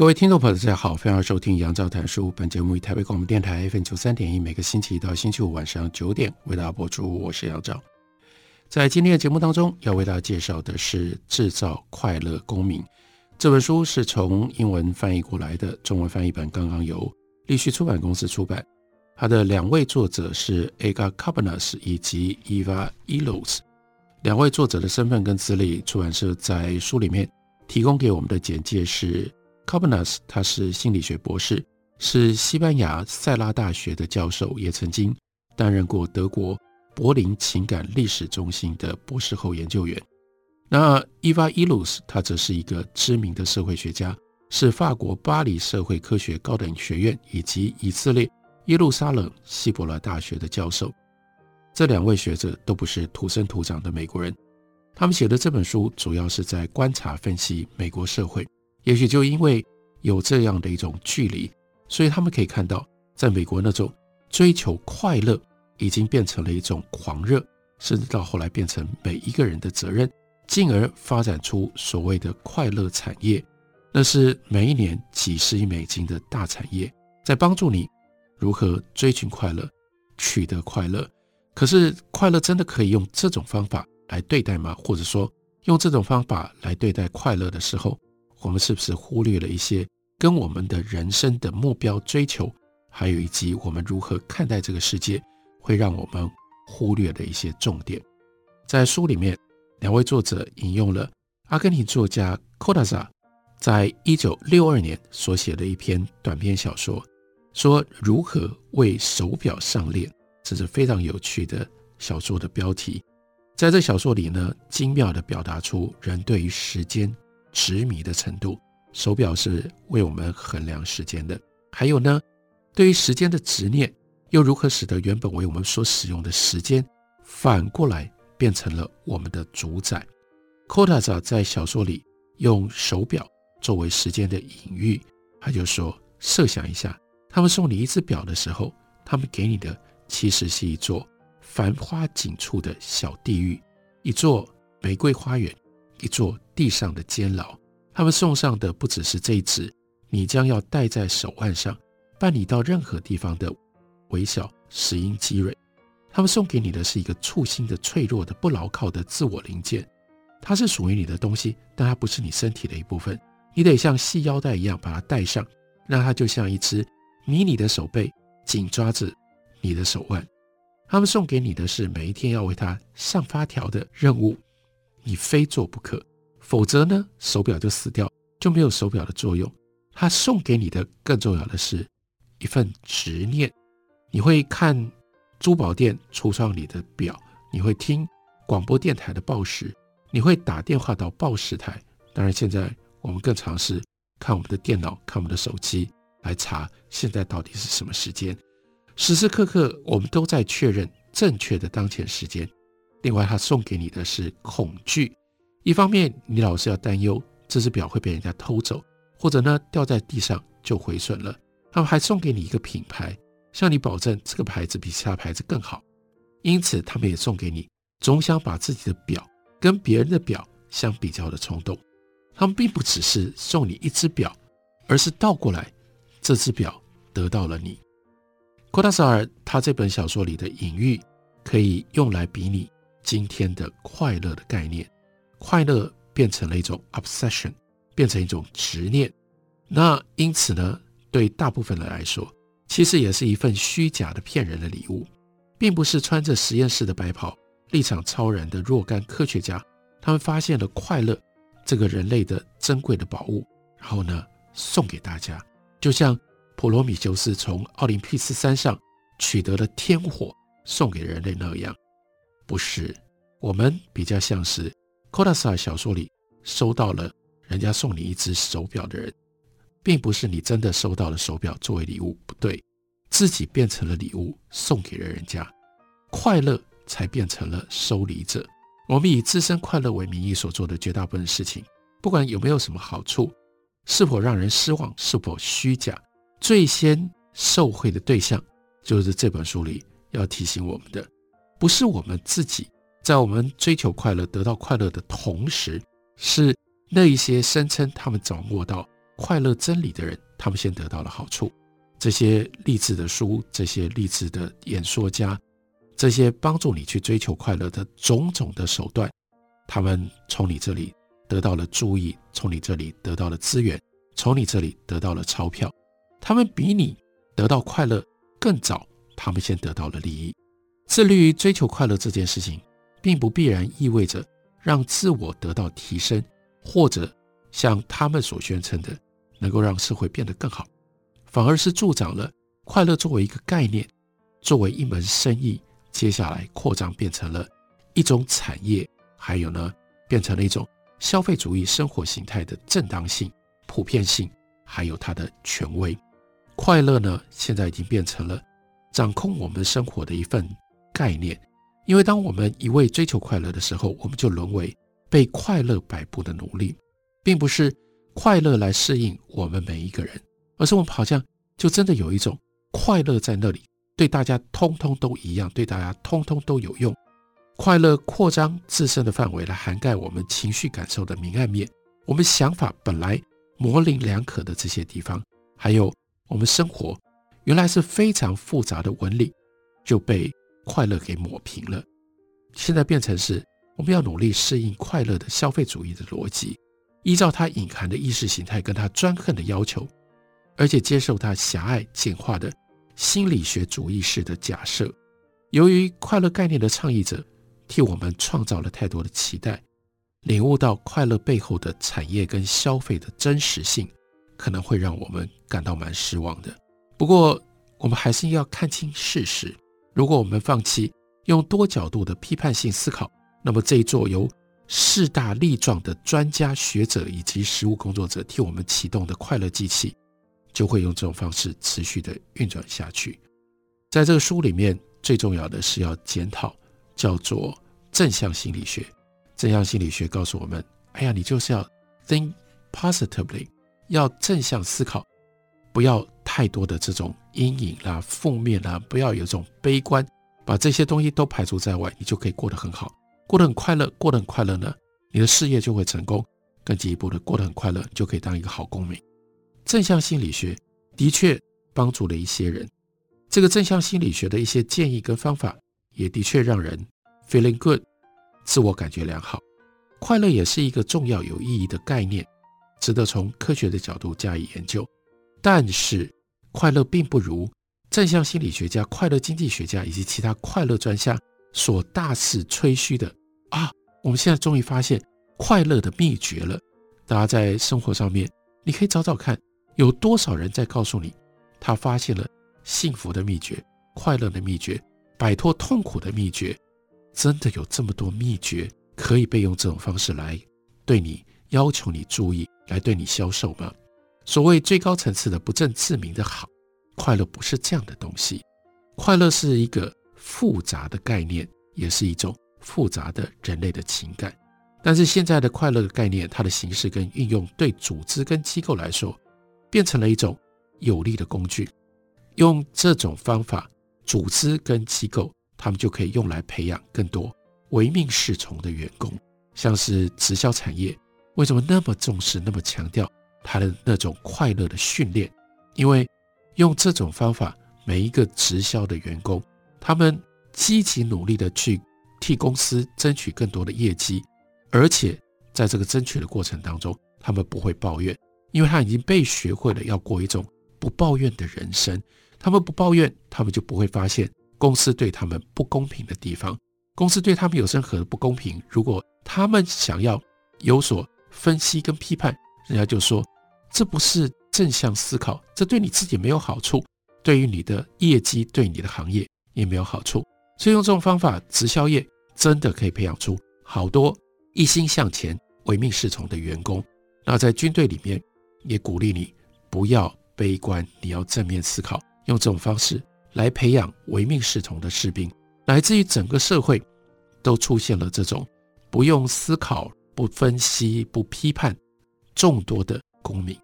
各位听众朋友，大家好，欢迎收听杨照谈书。本节目以台北广播电台 FM 九三点一，每个星期一到星期五晚上九点为大家播出。我是杨照。在今天的节目当中，要为大家介绍的是《制造快乐公民》这本书，是从英文翻译过来的，中文翻译本刚刚由立旭出版公司出版。它的两位作者是 Aga Cardenas 以及 Eva Elos。两位作者的身份跟资历，出版社在书里面提供给我们的简介是。Cardenas 他是心理学博士，是西班牙塞拉大学的教授，也曾经担任过德国柏林情感历史中心的博士后研究员。那 Eva Illouz 他则是一个知名的社会学家，是法国巴黎社会科学高等学院以及以色列耶路撒冷希伯来大学的教授。这两位学者都不是土生土长的美国人，他们写的这本书主要是在观察分析美国社会。也许就因为有这样的一种距离，所以他们可以看到，在美国那种追求快乐已经变成了一种狂热，甚至到后来变成每一个人的责任，进而发展出所谓的快乐产业。那是每一年几十亿美金的大产业，在帮助你如何追寻快乐、取得快乐。可是，快乐真的可以用这种方法来对待吗？或者说，用这种方法来对待快乐的时候，我们是不是忽略了一些跟我们的人生的目标追求，还有以及我们如何看待这个世界，会让我们忽略的一些重点？在书里面，两位作者引用了阿根廷作家 Cortázar 在一九六二年所写的一篇短篇小说，说如何为手表上链，这是非常有趣的小说的标题。在这小说里呢，精妙地表达出人对于时间。执迷的程度，手表是为我们衡量时间的。还有呢，对于时间的执念，又如何使得原本为我们所使用的时间，反过来变成了我们的主宰？Cortázar 在小说里用手表作为时间的隐喻，他就说：设想一下，他们送你一只表的时候，他们给你的其实是一座繁花锦簇的小地狱，一座玫瑰花园。一座地上的监牢，他们送上的不只是这一只你将要戴在手腕上，伴你到任何地方的微小石英基蕊。他们送给你的是一个簇新的、脆弱的、不牢靠的自我零件。它是属于你的东西，但它不是你身体的一部分。你得像系腰带一样把它戴上，让它就像一只迷你的手背，紧抓着你的手腕。他们送给你的是每一天要为它上发条的任务。你非做不可，否则呢，手表就死掉，就没有手表的作用。他送给你的更重要的是一份执念。你会看珠宝店橱窗里的表，你会听广播电台的报时，你会打电话到报时台。当然，现在我们更尝试看我们的电脑、看我们的手机来查现在到底是什么时间。时时刻刻，我们都在确认正确的当前时间。另外，他送给你的是恐惧。一方面，你老是要担忧这只表会被人家偷走，或者呢掉在地上就毁损了。他们还送给你一个品牌，向你保证这个牌子比其他牌子更好。因此，他们也送给你总想把自己的表跟别人的表相比较的冲动。他们并不只是送你一只表，而是倒过来，这只表得到了你。科塔萨尔他这本小说里的隐喻可以用来比拟。今天的快乐的概念，快乐变成了一种 obsession，变成一种执念。那因此呢，对大部分人来说，其实也是一份虚假的骗人的礼物，并不是穿着实验室的白袍、立场超然的若干科学家，他们发现了快乐这个人类的珍贵的宝物，然后呢送给大家，就像普罗米修斯从奥林匹斯山上取得了天火送给人类那样。不是，我们比较像是柯达萨小说里收到了人家送你一只手表的人，并不是你真的收到了手表作为礼物，不对，自己变成了礼物送给了人家，快乐才变成了收礼者。我们以自身快乐为名义所做的绝大部分事情，不管有没有什么好处，是否让人失望，是否虚假，最先受惠的对象就是这本书里要提醒我们的，不是我们自己。在我们追求快乐、得到快乐的同时，是那一些声称他们掌握到快乐真理的人，他们先得到了好处。这些励志的书，这些励志的演说家，这些帮助你去追求快乐的种种的手段，他们从你这里得到了注意，从你这里得到了资源，从你这里得到了钞票。他们比你得到快乐更早，他们先得到了利益。致力于追求快乐这件事情。并不必然意味着让自我得到提升，或者像他们所宣称的，能够让社会变得更好，反而是助长了快乐作为一个概念，作为一门生意，接下来扩张变成了一种产业，还有呢，变成了一种消费主义生活形态的正当性、普遍性，还有它的权威。快乐呢，现在已经变成了掌控我们生活的一份概念。因为当我们一味追求快乐的时候，我们就沦为被快乐摆布的奴隶，并不是快乐来适应我们每一个人，而是我们好像就真的有一种快乐在那里，对大家通通都一样，对大家通通都有用。快乐扩张自身的范围来涵盖我们情绪感受的明暗面，我们想法本来模棱两可的这些地方，还有我们生活原来是非常复杂的纹理，就被。快乐给抹平了，现在变成是我们要努力适应快乐的消费主义的逻辑，依照它隐含的意识形态跟它专横的要求，而且接受它狭隘简化的心理学主义式的假设。由于快乐概念的倡议者替我们创造了太多的期待，领悟到快乐背后的产业跟消费的真实性，可能会让我们感到蛮失望的。不过，我们还是要看清事实。如果我们放弃用多角度的批判性思考，那么这一座由势大力壮的专家学者以及实务工作者替我们启动的快乐机器，就会用这种方式持续的运转下去。在这个书里面，最重要的是要检讨叫做正向心理学。正向心理学告诉我们：哎呀，你就是要 think positively，要正向思考。不要太多的这种阴影啦、负面啦，不要有这种悲观，把这些东西都排除在外，你就可以过得很好，过得很快乐，过得很快乐呢，你的事业就会成功。更进一步的，过得很快乐，就可以当一个好公民。正向心理学的确帮助了一些人，这个正向心理学的一些建议跟方法，也的确让人 feeling good，自我感觉良好。快乐也是一个重要有意义的概念，值得从科学的角度加以研究。但是，快乐并不如正向心理学家、快乐经济学家以及其他快乐专家所大肆吹嘘的啊！我们现在终于发现快乐的秘诀了。大家在生活上面，你可以找找看，有多少人在告诉你，他发现了幸福的秘诀、快乐的秘诀、摆脱痛苦的秘诀。真的有这么多秘诀可以被用这种方式来对你要求你注意，来对你销售吗？所谓最高层次的不正自明的好，快乐不是这样的东西。快乐是一个复杂的概念，也是一种复杂的人类的情感。但是现在的快乐的概念，它的形式跟运用，对组织跟机构来说，变成了一种有力的工具。用这种方法，组织跟机构，他们就可以用来培养更多唯命是从的员工。像是直销产业，为什么那么重视，那么强调？他的那种快乐的训练，因为用这种方法，每一个直销的员工，他们积极努力的去替公司争取更多的业绩，而且在这个争取的过程当中，他们不会抱怨，因为他已经被学会了要过一种不抱怨的人生。他们不抱怨，他们就不会发现公司对他们不公平的地方。公司对他们有任何的不公平，如果他们想要有所分析跟批判，人家就说。这不是正向思考，这对你自己没有好处，对于你的业绩，对你的行业也没有好处。所以用这种方法，直销业真的可以培养出好多一心向前、唯命是从的员工。那在军队里面，也鼓励你不要悲观，你要正面思考，用这种方式来培养唯命是从的士兵，乃至于整个社会都出现了这种不用思考、不分析、不批判众多的公民，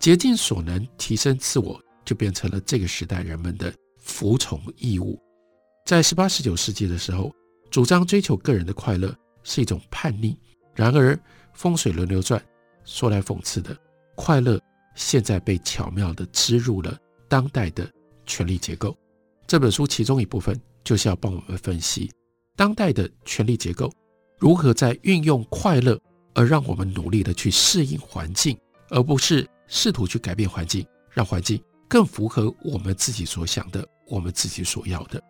竭尽所能提升自我，就变成了这个时代人们的服从义务。在十八、十九世纪的时候，主张追求个人的快乐是一种叛逆。然而，风水轮流转，说来讽刺的，快乐现在被巧妙地植入了当代的权力结构。这本书其中一部分就是要帮我们分析当代的权力结构如何在运用快乐，而让我们努力的去适应环境，而不是试图去改变环境，让环境更符合我们自己所想的，我们自己所要的。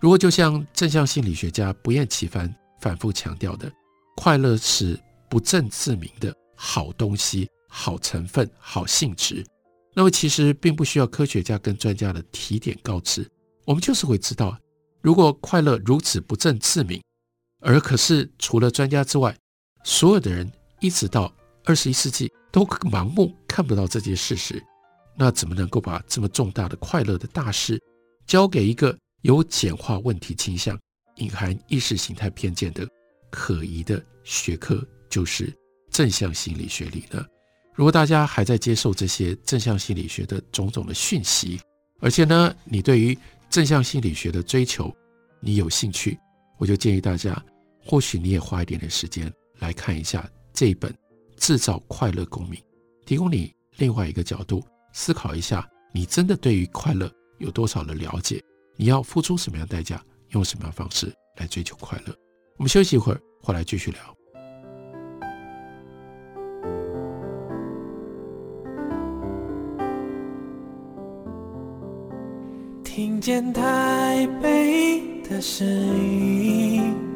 如果就像正向心理学家不厌其烦反复强调的，快乐是不证自明的好东西、好成分、好性质，那么其实并不需要科学家跟专家的提点告知，我们就是会知道，如果快乐如此不证自明，而可是除了专家之外，所有的人一直到二十一世纪都盲目看不到这件事实，那怎么能够把这么重大的快乐的大事交给一个有简化问题倾向、隐含意识形态偏见的可疑的学科，就是正向心理学里呢？如果大家还在接受这些正向心理学的种种的讯息，而且呢，你对于正向心理学的追求你有兴趣，我就建议大家，或许你也花一点点时间。来看一下这一本《制造快乐公民》，提供你另外一个角度思考一下：你真的对于快乐有多少的了解？你要付出什么样的代价？用什么样方式来追求快乐？我们休息一会儿，回来继续聊。听见台北的声音。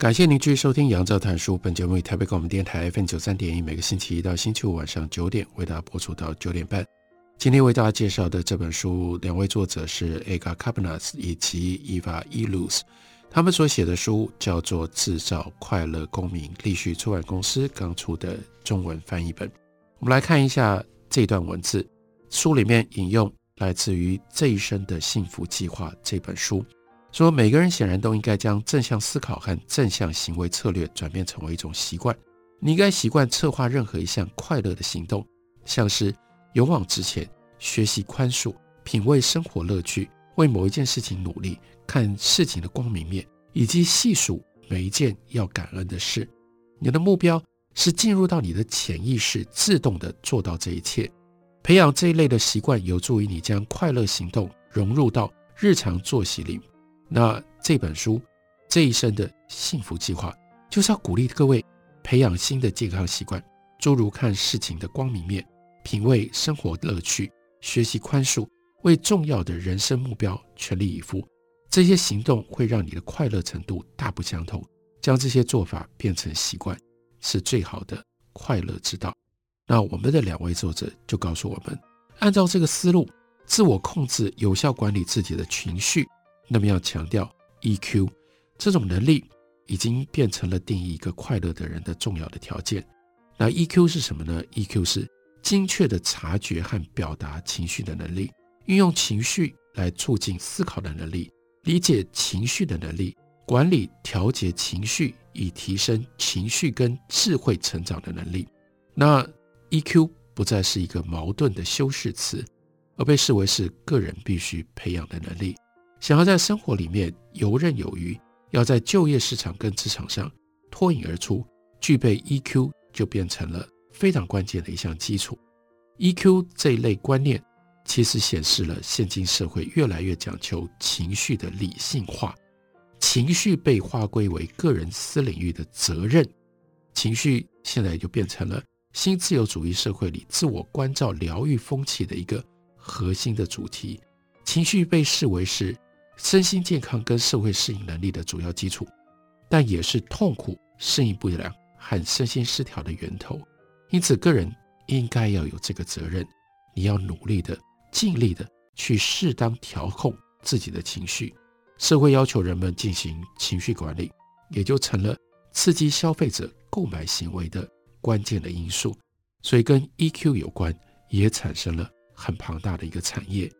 感谢您继续收听《杨照谈书》。本节目以台北广播电台 FM 九三点一，每个星期一到星期五晚上九点为大家播出到九点半。今天为大家介绍的这本书，两位作者是 Edgar Cabanas 以及 Eva Illouz，他们所写的书叫做《制造快乐公民》，立序出版公司刚出的中文翻译本。我们来看一下这段文字，书里面引用来自于《这一生的幸福计划》这本书。说每个人显然都应该将正向思考和正向行为策略转变成为一种习惯。你应该习惯策划任何一项快乐的行动，像是勇往直前、学习宽恕、品味生活乐趣、为某一件事情努力、看事情的光明面，以及细数每一件要感恩的事。你的目标是进入到你的潜意识，自动地做到这一切。培养这一类的习惯，有助于你将快乐行动融入到日常作息里。那这本书这一生的幸福计划，就是要鼓励各位培养新的健康习惯，诸如看事情的光明面、品味生活乐趣、学习宽恕、为重要的人生目标全力以赴。这些行动会让你的快乐程度大不相同。将这些做法变成习惯，是最好的快乐之道。那我们的两位作者就告诉我们，按照这个思路，自我控制、有效管理自己的情绪。那么要强调 EQ 这种能力，已经变成了定义一个快乐的人的重要的条件。那 EQ 是什么呢？EQ 是精确的察觉和表达情绪的能力，运用情绪来促进思考的能力，理解情绪的能力，管理调节情绪以提升情绪跟智慧成长的能力。那 EQ 不再是一个矛盾的修饰词，而被视为是个人必须培养的能力。想要在生活里面游刃有余，要在就业市场跟职场上脱颖而出，具备 EQ 就变成了非常关键的一项基础。EQ 这一类观念，其实显示了现今社会越来越讲求情绪的理性化，情绪被划归为个人私领域的责任，情绪现在就变成了新自由主义社会里自我关照疗愈风气的一个核心的主题。情绪被视为是身心健康跟社会适应能力的主要基础，但也是痛苦、适应不良和身心失调的源头。因此，个人应该要有这个责任，你要努力的、尽力的去适当调控自己的情绪。社会要求人们进行情绪管理，也就成了刺激消费者购买行为的关键的因素。所以，跟 EQ 有关，也产生了很庞大的一个产业。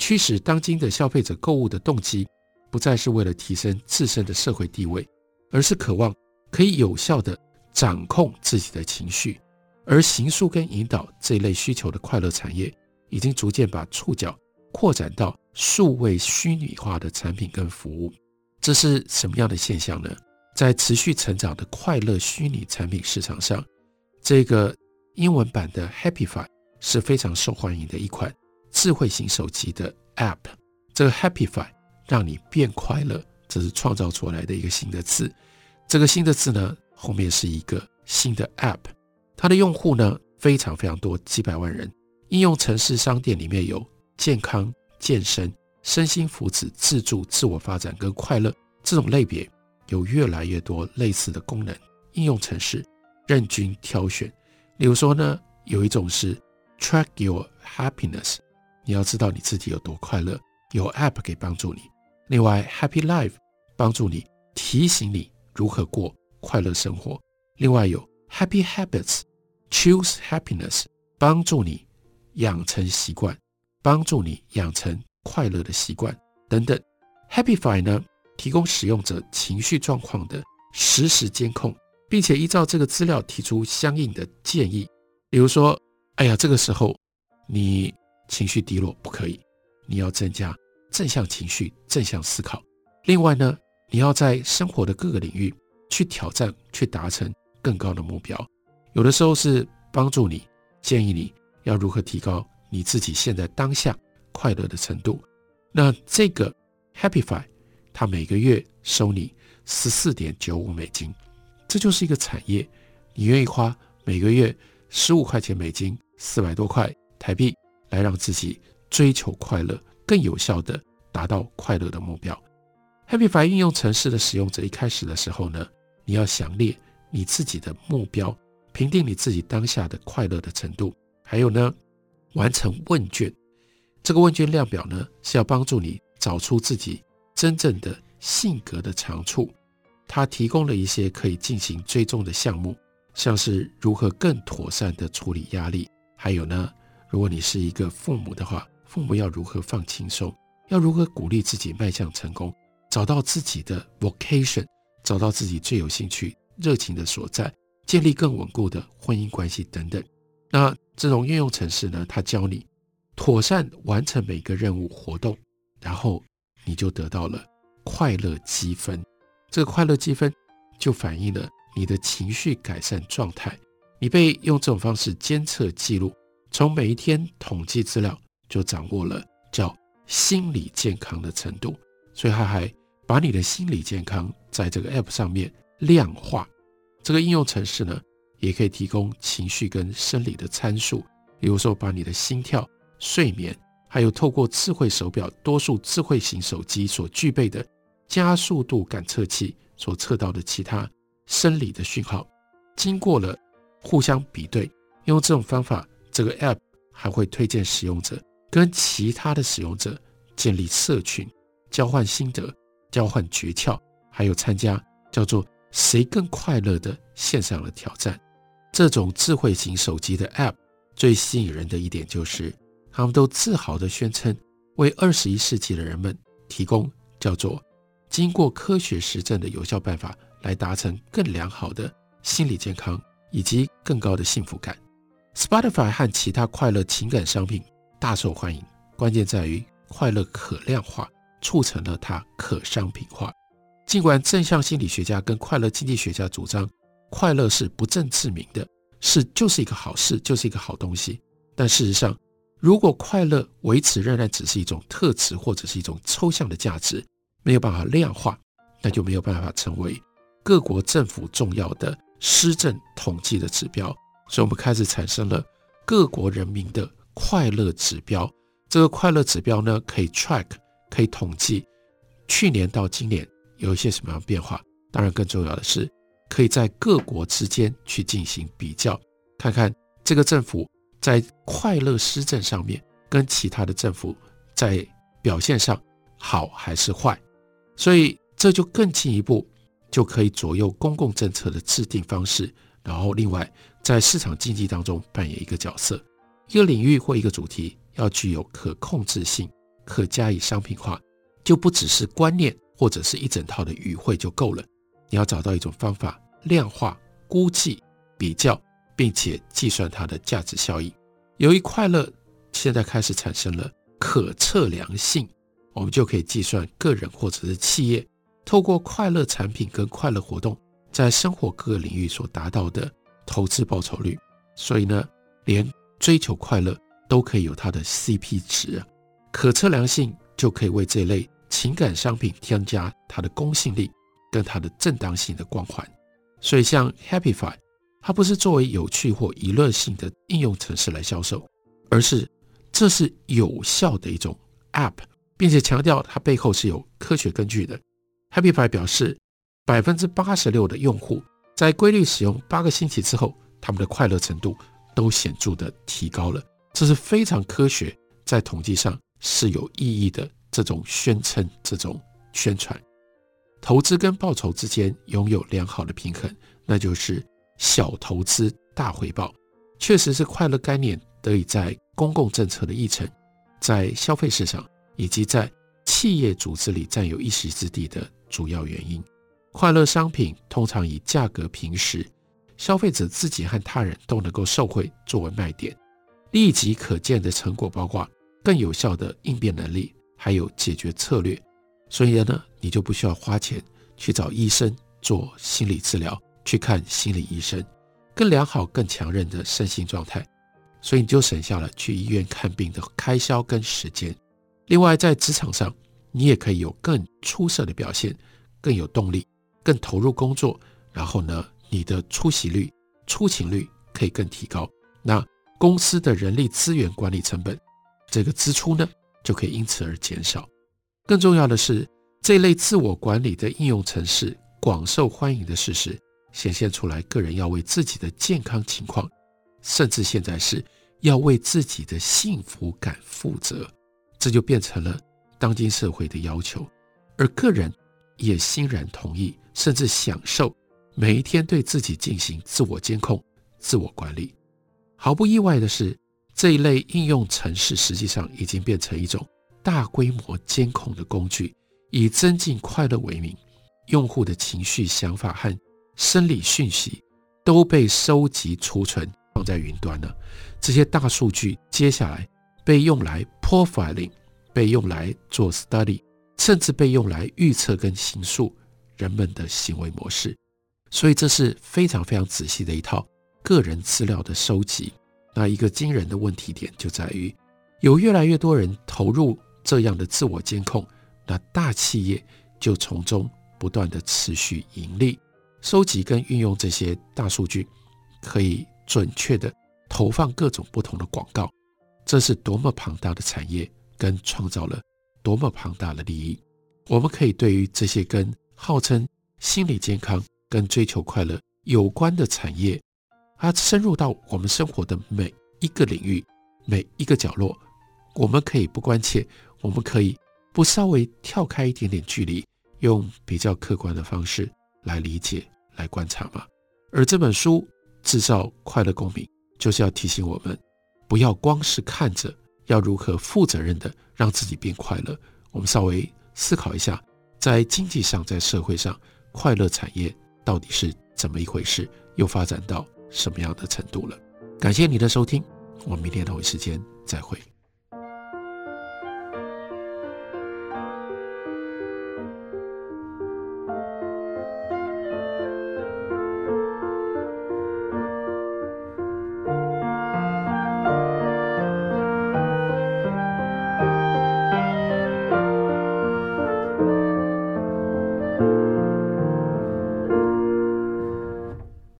驱使当今的消费者购物的动机，不再是为了提升自身的社会地位，而是渴望可以有效地掌控自己的情绪。而形塑跟引导这一类需求的快乐产业，已经逐渐把触角扩展到数位虚拟化的产品跟服务。这是什么样的现象呢？在持续成长的快乐虚拟产品市场上，这个英文版的 Happify 是非常受欢迎的一款。智慧型手机的 App，这个 Happify 让你变快乐，这是创造出来的一个新的字。这个新的字呢，后面是一个新的 App，它的用户呢非常非常多，几百万人。应用程式商店里面有健康、健身、身心福祉、自助、自我发展跟快乐这种类别，有越来越多类似的功能。应用程式任君挑选。例如说呢，有一种是 Track Your Happiness。你要知道你自己有多快乐，有 App 可以帮助你。另外，Happy Life 帮助你提醒你如何过快乐生活。另外有 Happy Habits，Choose Happiness 帮助你养成习惯，帮助你养成快乐的习惯等等。Happify 呢，提供使用者情绪状况的实时监控，并且依照这个资料提出相应的建议。比如说，哎呀，这个时候你。情绪低落不可以，你要增加正向情绪、正向思考。另外呢，你要在生活的各个领域去挑战、去达成更高的目标。有的时候是帮助你，建议你要如何提高你自己现在当下快乐的程度。那这个 Happify，它每个月收你十四点九五美金，这就是一个产业。你愿意花每个月十五块钱美金，四百多块台币？来让自己追求快乐，更有效地达到快乐的目标。Happyify 应用程式的使用者一开始的时候呢，你要详列你自己的目标，评定你自己当下的快乐的程度，还有呢，完成问卷。这个问卷量表呢，是要帮助你找出自己真正的性格的长处。它提供了一些可以进行追踪的项目，像是如何更妥善地处理压力，还有呢。如果你是一个父母的话，父母要如何放轻松？要如何鼓励自己迈向成功？找到自己的 vocation，找到自己最有兴趣、热情的所在，建立更稳固的婚姻关系等等。那这种应用程式呢，它教你妥善完成每个任务活动，然后你就得到了快乐积分。这个快乐积分就反映了你的情绪改善状态。你被用这种方式监测记录。从每一天统计资料就掌握了叫心理健康的程度，所以他还把你的心理健康在这个 App 上面量化。这个应用程式呢，也可以提供情绪跟生理的参数，比如说把你的心跳、睡眠，还有透过智慧手表、多数智慧型手机所具备的加速度感测器所测到的其他生理的讯号，经过了互相比对，用这种方法。这个 App 还会推荐使用者跟其他的使用者建立社群，交换心得、交换诀窍，还有参加叫做“谁更快乐”的线上的挑战。这种智慧型手机的 App 最吸引人的一点就是，他们都自豪地宣称为二十一世纪的人们提供叫做经过科学实证的有效办法，来达成更良好的心理健康以及更高的幸福感。Spotify 和其他快乐情感商品大受欢迎，关键在于快乐可量化，促成了它可商品化。尽管正向心理学家跟快乐经济学家主张快乐是不证自明的，是就是一个好事，就是一个好东西。但事实上，如果快乐维持仍然只是一种特质或者是一种抽象的价值，没有办法量化，那就没有办法成为各国政府重要的施政统计的指标。所以，我们开始产生了各国人民的快乐指标。这个快乐指标呢，可以 track，可以统计去年到今年有一些什么样的变化。当然，更重要的是，可以在各国之间去进行比较，看看这个政府在快乐施政上面跟其他的政府在表现上好还是坏。所以这就更进一步，就可以左右公共政策的制定方式。然后另外在市场经济当中扮演一个角色。一个领域或一个主题要具有可控制性，可加以商品化，就不只是观念或者是一整套的语汇就够了。你要找到一种方法，量化、估计、比较，并且计算它的价值效益。由于快乐现在开始产生了可测量性。我们就可以计算个人或者是企业透过快乐产品跟快乐活动，在生活各个领域所达到的投资报酬率。所以呢，连追求快乐都可以有它的 CP 值啊，可测量性就可以为这类情感商品添加它的公信力跟它的正当性的光环。所以像 Happify，它不是作为有趣或娱乐性的应用程式来销售，而是这是有效的一种 App。并且强调它背后是有科学根据的。Happify 表示，百分之八十六的用户在规律使用八个星期之后，他们的快乐程度都显著的提高了。这是非常科学，在统计上是有意义的这种宣称、这种宣传。投资跟报酬之间拥有良好的平衡，那就是小投资大回报。确实是快乐概念得以在公共政策的议程，在消费市场。以及在企业组织里占有一席之地的主要原因。快乐商品通常以价格平实、消费者自己和他人都能够受惠作为卖点，立即可见的成果包括更有效的应变能力，还有解决策略。所以呢，你就不需要花钱去找医生做心理治疗，去看心理医生，更良好、更强韧的身心状态。所以你就省下了去医院看病的开销跟时间。另外，在职场上，你也可以有更出色的表现，更有动力，更投入工作。然后呢，你的出席率、出勤率可以更提高。那公司的人力资源管理成本，这个支出呢，就可以因此而减少。更重要的是，这类自我管理的应用程式广受欢迎的事实，显现出来，个人要为自己的健康情况，甚至现在是要为自己的幸福感负责。这就变成了当今社会的要求，而个人也欣然同意，甚至享受每一天对自己进行自我监控、自我管理。毫不意外的是，这一类应用程式实际上已经变成一种大规模监控的工具，以增进快乐为名，用户的情绪、想法和生理讯息都被收集、储存放在云端了。这些大数据接下来被用来 profiling 被用来做 study，甚至被用来预测跟形塑人们的行为模式，所以这是非常非常仔细的一套个人资料的收集。那一个惊人的问题点就在于，有越来越多人投入这样的自我监控，那大企业就从中不断的持续盈利，收集跟运用这些大数据，可以准确的投放各种不同的广告。这是多么庞大的产业，跟创造了多么庞大的利益。我们可以对于这些跟号称心理健康、跟追求快乐有关的产业，它，深入到我们生活的每一个领域、每一个角落，我们可以不关切，我们可以不稍微跳开一点点距离，用比较客观的方式来理解、来观察吗？而这本书《制造快乐共鸣》，就是要提醒我们。不要光是看着，要如何负责任的让自己变快乐。我们稍微思考一下，在经济上，在社会上，快乐产业到底是怎么一回事，又发展到什么样的程度了？感谢你的收听，我们明天同一时间再会。